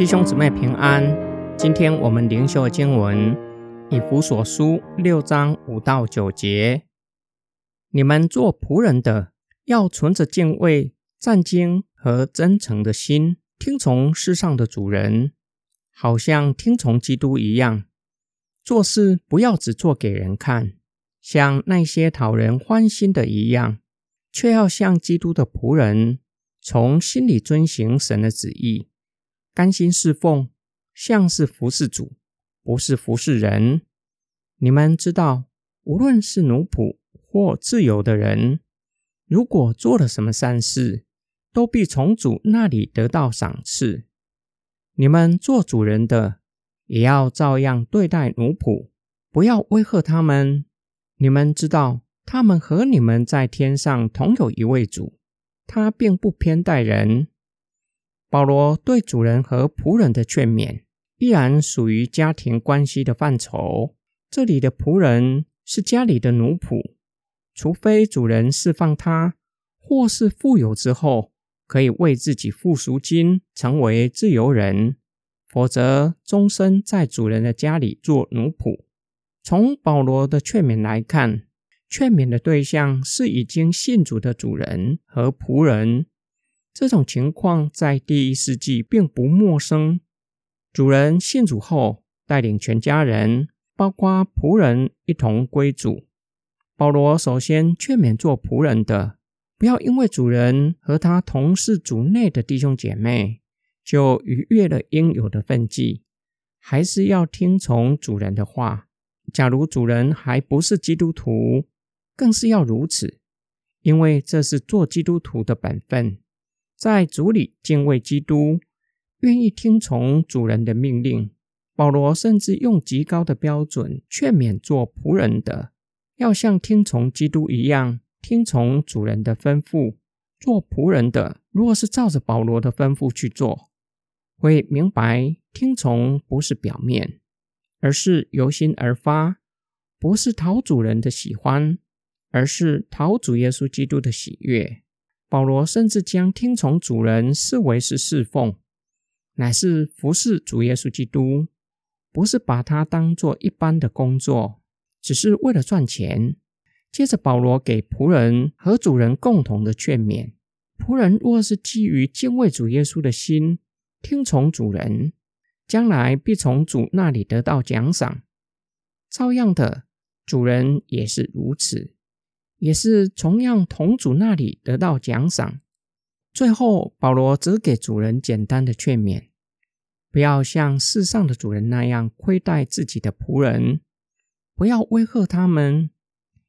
弟兄姊妹平安，今天我们灵修的经文以弗所书六章五到九节。你们做仆人的，要存着敬畏、战兢和真诚的心，听从世上的主人，好像听从基督一样。做事不要只做给人看，像那些讨人欢心的一样，却要像基督的仆人，从心里遵行神的旨意。甘心侍奉，像是服侍主，不是服侍人。你们知道，无论是奴仆或自由的人，如果做了什么善事，都必从主那里得到赏赐。你们做主人的，也要照样对待奴仆，不要威吓他们。你们知道，他们和你们在天上同有一位主，他并不偏待人。保罗对主人和仆人的劝勉，依然属于家庭关系的范畴。这里的仆人是家里的奴仆，除非主人释放他，或是富有之后可以为自己付赎金，成为自由人，否则终身在主人的家里做奴仆。从保罗的劝勉来看，劝勉的对象是已经信主的主人和仆人。这种情况在第一世纪并不陌生。主人信主后，带领全家人，包括仆人，一同归主。保罗首先劝勉做仆人的，不要因为主人和他同是主内的弟兄姐妹，就逾越了应有的分际，还是要听从主人的话。假如主人还不是基督徒，更是要如此，因为这是做基督徒的本分。在主里敬畏基督，愿意听从主人的命令。保罗甚至用极高的标准劝勉做仆人的，要像听从基督一样听从主人的吩咐。做仆人的，如果是照着保罗的吩咐去做，会明白听从不是表面，而是由心而发，不是讨主人的喜欢，而是讨主耶稣基督的喜悦。保罗甚至将听从主人视为是侍奉，乃是服侍主耶稣基督，不是把它当做一般的工作，只是为了赚钱。接着，保罗给仆人和主人共同的劝勉：仆人若是基于敬畏主耶稣的心，听从主人，将来必从主那里得到奖赏。照样的，主人也是如此。也是同样同主那里得到奖赏。最后，保罗只给主人简单的劝勉：不要像世上的主人那样亏待自己的仆人，不要威吓他们，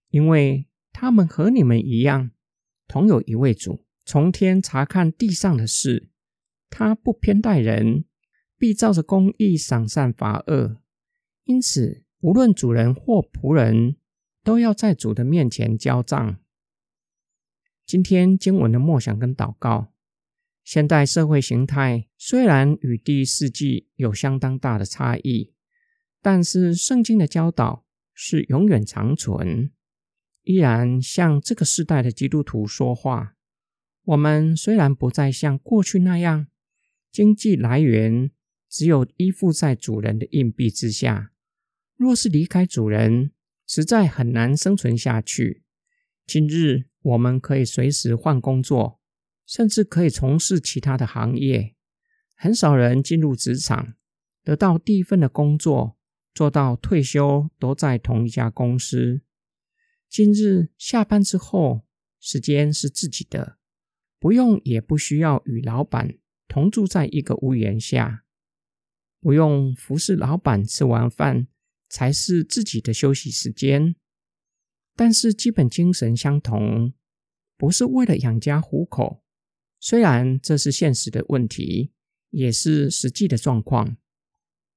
因为他们和你们一样，同有一位主，从天查看地上的事。他不偏待人，必照着公义赏善罚恶。因此，无论主人或仆人。都要在主的面前交账。今天经文的默想跟祷告，现代社会形态虽然与第一世纪有相当大的差异，但是圣经的教导是永远长存，依然向这个时代的基督徒说话。我们虽然不再像过去那样，经济来源只有依附在主人的硬币之下，若是离开主人，实在很难生存下去。今日我们可以随时换工作，甚至可以从事其他的行业。很少人进入职场，得到第一份的工作，做到退休都在同一家公司。今日下班之后，时间是自己的，不用也不需要与老板同住在一个屋檐下，不用服侍老板吃完饭。才是自己的休息时间，但是基本精神相同，不是为了养家糊口。虽然这是现实的问题，也是实际的状况，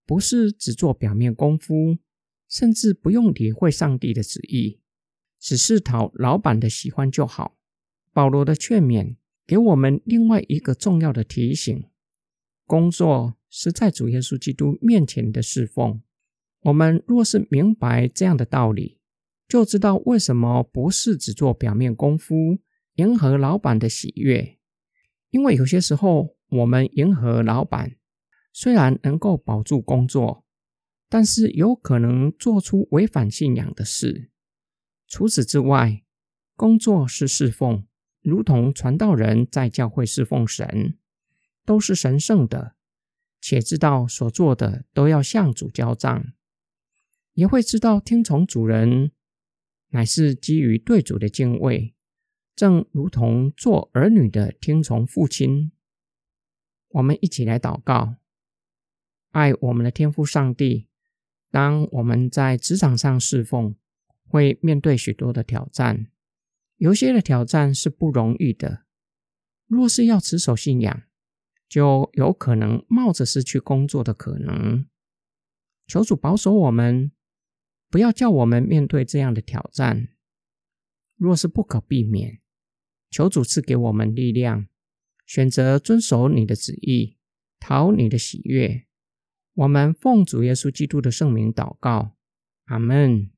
不是只做表面功夫，甚至不用理会上帝的旨意，只是讨老板的喜欢就好。保罗的劝勉给我们另外一个重要的提醒：工作是在主耶稣基督面前的侍奉。我们若是明白这样的道理，就知道为什么不是只做表面功夫，迎合老板的喜悦。因为有些时候，我们迎合老板，虽然能够保住工作，但是有可能做出违反信仰的事。除此之外，工作是侍奉，如同传道人在教会侍奉神，都是神圣的，且知道所做的都要向主交账，也会知道听从主人乃是基于对主的敬畏，正如同做儿女的听从父亲。我们一起来祷告，爱我们的天父上帝。当我们在职场上侍奉，会面对许多的挑战，有些的挑战是不容易的。若是要持守信仰，就有可能冒着失去工作的可能。求主保守我们，不要叫我们面对这样的挑战。若是不可避免，求主赐给我们力量。选择遵守你的旨意，讨你的喜悦。我们奉主耶稣基督的圣名祷告，阿门。